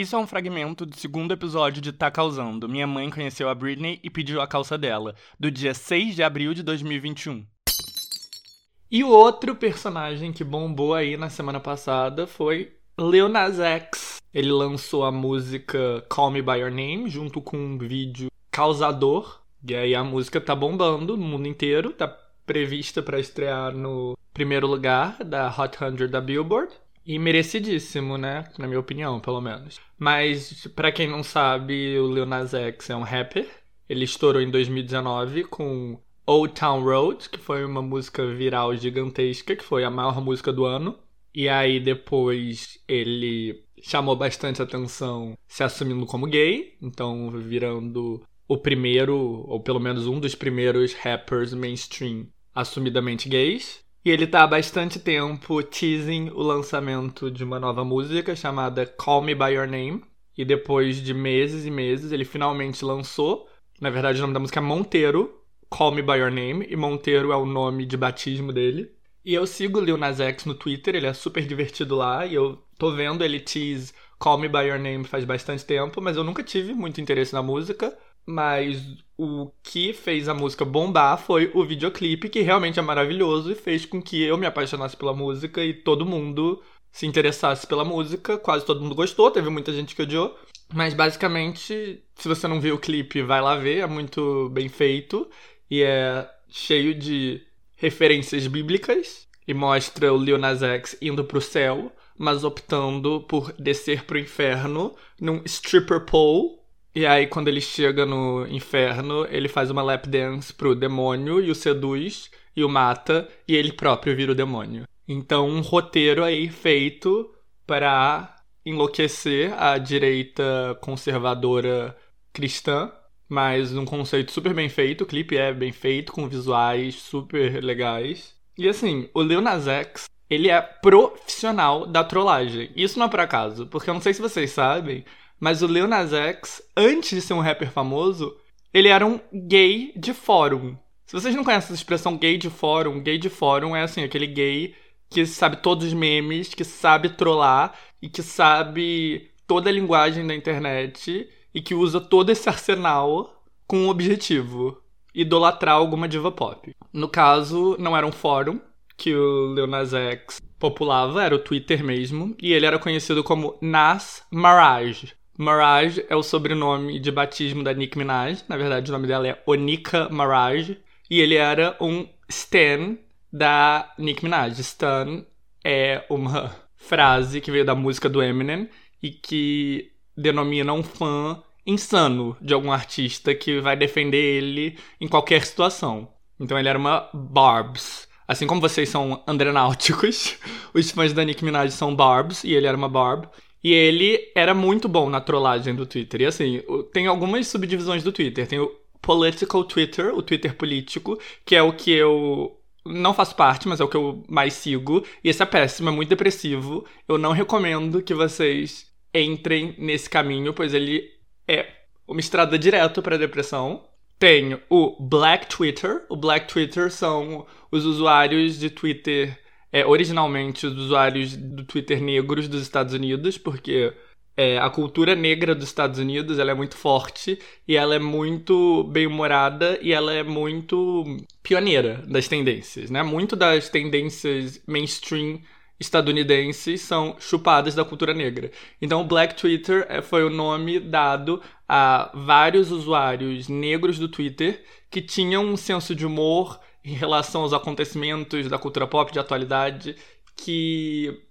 Isso é um fragmento do segundo episódio de Tá Causando. Minha mãe conheceu a Britney e pediu a calça dela, do dia 6 de abril de 2021. E o outro personagem que bombou aí na semana passada foi Lil Nas X. Ele lançou a música Call Me By Your Name junto com um vídeo causador. E aí a música tá bombando no mundo inteiro, tá prevista para estrear no primeiro lugar da Hot 100 da Billboard. E merecidíssimo, né? Na minha opinião, pelo menos. Mas, para quem não sabe, o Lil Nas X é um rapper. Ele estourou em 2019 com Old Town Road, que foi uma música viral gigantesca, que foi a maior música do ano. E aí depois ele chamou bastante atenção se assumindo como gay, então virando o primeiro, ou pelo menos um dos primeiros rappers mainstream assumidamente gays. E ele tá há bastante tempo teasing o lançamento de uma nova música chamada Call Me By Your Name. E depois de meses e meses, ele finalmente lançou. Na verdade, o nome da música é Monteiro, Call Me By Your Name. E Monteiro é o nome de batismo dele. E eu sigo o Lil Nas X no Twitter, ele é super divertido lá. E eu tô vendo ele tease Call Me By Your Name faz bastante tempo, mas eu nunca tive muito interesse na música. Mas o que fez a música bombar foi o videoclipe, que realmente é maravilhoso e fez com que eu me apaixonasse pela música e todo mundo se interessasse pela música. Quase todo mundo gostou, teve muita gente que odiou. Mas basicamente, se você não viu o clipe, vai lá ver, é muito bem feito e é cheio de referências bíblicas e mostra o Lil Nas X indo pro céu, mas optando por descer pro inferno num stripper pole e aí, quando ele chega no inferno, ele faz uma lap dance pro demônio e o seduz e o mata, e ele próprio vira o demônio. Então, um roteiro aí feito para enlouquecer a direita conservadora cristã, mas um conceito super bem feito. O clipe é bem feito, com visuais super legais. E assim, o Lil Nas X, ele é profissional da trollagem. Isso não é por acaso, porque eu não sei se vocês sabem, mas o Lil Nas X, antes de ser um rapper famoso, ele era um gay de fórum. Se vocês não conhecem essa expressão gay de fórum, gay de fórum é assim, aquele gay que sabe todos os memes, que sabe trollar e que sabe toda a linguagem da internet e que usa todo esse arsenal com um objetivo: idolatrar alguma diva pop. No caso, não era um fórum que o Lil Nas X populava, era o Twitter mesmo, e ele era conhecido como Nas Maraj, Maraj é o sobrenome de batismo da Nicki Minaj. Na verdade, o nome dela é Onika Maraj. E ele era um stan da Nicki Minaj. Stan é uma frase que veio da música do Eminem e que denomina um fã insano de algum artista que vai defender ele em qualquer situação. Então ele era uma Barbs. Assim como vocês são andrenáuticos, os fãs da Nicki Minaj são Barbs e ele era uma Barb. E ele era muito bom na trollagem do Twitter. E assim, tem algumas subdivisões do Twitter. Tem o Political Twitter, o Twitter político, que é o que eu não faço parte, mas é o que eu mais sigo. E esse é péssimo, é muito depressivo. Eu não recomendo que vocês entrem nesse caminho, pois ele é uma estrada direta para depressão. Tem o Black Twitter. O Black Twitter são os usuários de Twitter é, originalmente os usuários do Twitter negros dos Estados Unidos, porque é, a cultura negra dos Estados Unidos ela é muito forte e ela é muito bem-humorada e ela é muito pioneira das tendências, né? Muito das tendências mainstream estadunidenses são chupadas da cultura negra. Então, Black Twitter é, foi o nome dado a vários usuários negros do Twitter que tinham um senso de humor em relação aos acontecimentos da cultura pop de atualidade que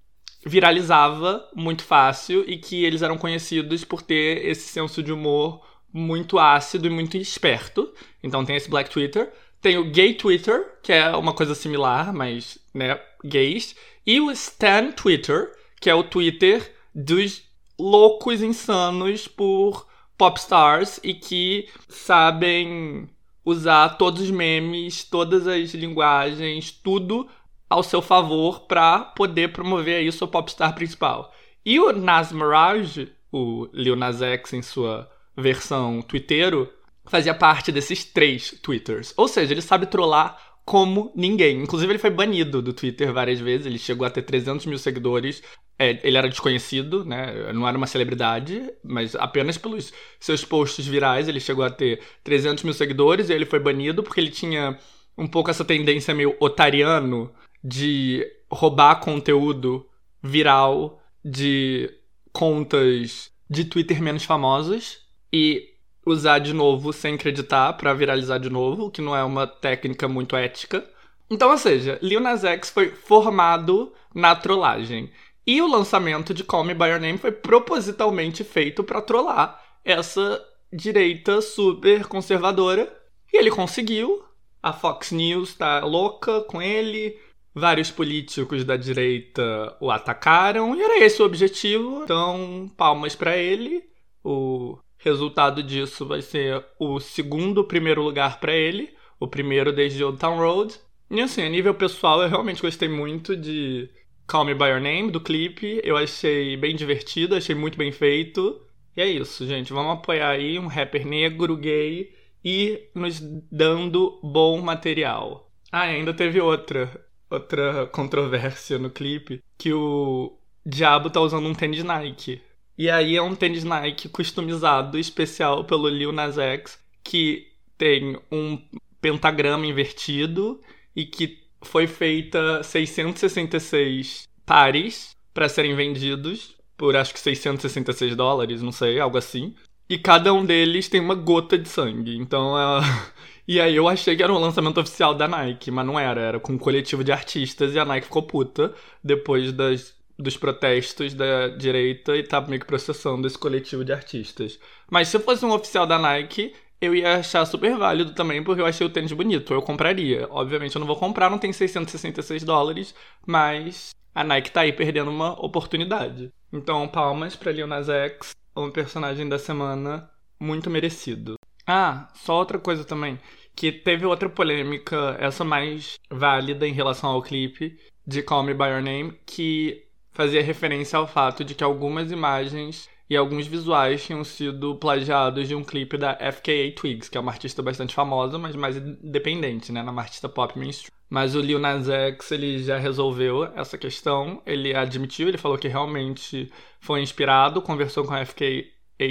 viralizava muito fácil e que eles eram conhecidos por ter esse senso de humor muito ácido e muito esperto. Então tem esse Black Twitter. Tem o Gay Twitter, que é uma coisa similar, mas, né, gays. E o Stan Twitter, que é o Twitter dos loucos insanos por popstars e que sabem usar todos os memes, todas as linguagens, tudo ao seu favor para poder promover aí sua popstar principal. E o Nas Mirage, o Lil Nas X em sua versão twitteiro, fazia parte desses três twitters. Ou seja, ele sabe trollar como ninguém. Inclusive, ele foi banido do Twitter várias vezes. Ele chegou a ter 300 mil seguidores. É, ele era desconhecido, né? Não era uma celebridade, mas apenas pelos seus posts virais ele chegou a ter 300 mil seguidores e ele foi banido porque ele tinha um pouco essa tendência meio otariano de roubar conteúdo viral de contas de Twitter menos famosas e usar de novo sem acreditar para viralizar de novo, que não é uma técnica muito ética. Então, ou seja, Lil Nas X foi formado na trollagem. E o lançamento de Call Me By Your Name foi propositalmente feito para trollar essa direita super conservadora. E ele conseguiu. A Fox News tá louca com ele. Vários políticos da direita o atacaram e era esse o objetivo. Então, palmas para ele. O resultado disso vai ser o segundo primeiro lugar para ele, o primeiro desde Old Town Road. E assim, a nível pessoal, eu realmente gostei muito de Call Me By Your Name, do clipe. Eu achei bem divertido, achei muito bem feito. E é isso, gente. Vamos apoiar aí um rapper negro, gay e nos dando bom material. Ah, ainda teve outra outra controvérsia no clipe, que o Diabo tá usando um tênis Nike. E aí é um tênis Nike customizado, especial pelo Lil Nas X, que tem um pentagrama invertido e que foi feita 666 pares para serem vendidos por acho que 666 dólares, não sei, algo assim. E cada um deles tem uma gota de sangue. Então é e aí eu achei que era um lançamento oficial da Nike, mas não era, era com um coletivo de artistas e a Nike ficou puta depois das, dos protestos da direita e tava meio que processando esse coletivo de artistas. Mas se fosse um oficial da Nike, eu ia achar super válido também, porque eu achei o tênis bonito, eu compraria. Obviamente eu não vou comprar, não tem 666 dólares, mas a Nike tá aí perdendo uma oportunidade. Então, palmas pra Lil Nas X, um personagem da semana muito merecido. Ah, só outra coisa também que teve outra polêmica, essa mais válida em relação ao clipe de Call Me By Your Name, que fazia referência ao fato de que algumas imagens e alguns visuais tinham sido plagiados de um clipe da FKA Twigs, que é uma artista bastante famosa, mas mais independente, né, uma artista pop mainstream. Mas o Lil Nas X, ele já resolveu essa questão, ele admitiu, ele falou que realmente foi inspirado, conversou com a FKA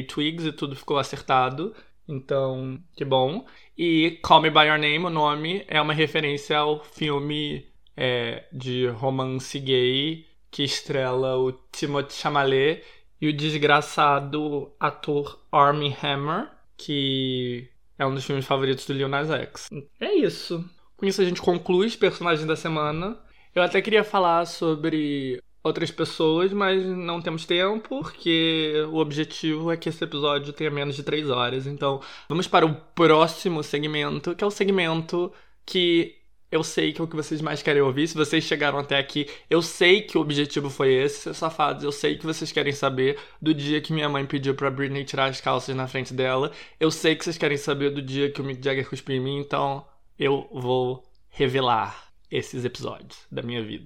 Twigs e tudo ficou acertado. Então, que bom. E Call Me By Your Name, o nome, é uma referência ao filme é, de romance gay que estrela o Timothée Chalamet e o desgraçado ator Armie Hammer, que é um dos filmes favoritos do Nas X. É isso. Com isso a gente conclui os personagens da semana. Eu até queria falar sobre outras pessoas, mas não temos tempo, porque o objetivo é que esse episódio tenha menos de três horas. Então, vamos para o próximo segmento, que é o segmento que eu sei que é o que vocês mais querem ouvir. Se vocês chegaram até aqui, eu sei que o objetivo foi esse, seus safados. Eu sei que vocês querem saber do dia que minha mãe pediu pra Britney tirar as calças na frente dela. Eu sei que vocês querem saber do dia que o Mick Jagger cuspiu em mim, então eu vou revelar esses episódios da minha vida.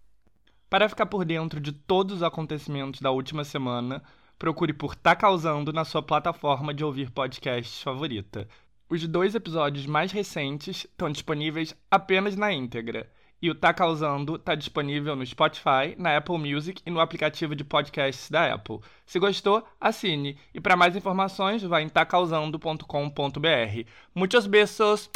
Para ficar por dentro de todos os acontecimentos da última semana, procure por Tá Causando na sua plataforma de ouvir podcasts favorita. Os dois episódios mais recentes estão disponíveis apenas na íntegra. E o Tá Causando está disponível no Spotify, na Apple Music e no aplicativo de podcasts da Apple. Se gostou, assine. E para mais informações, vá em tacausando.com.br. Muitos beijos!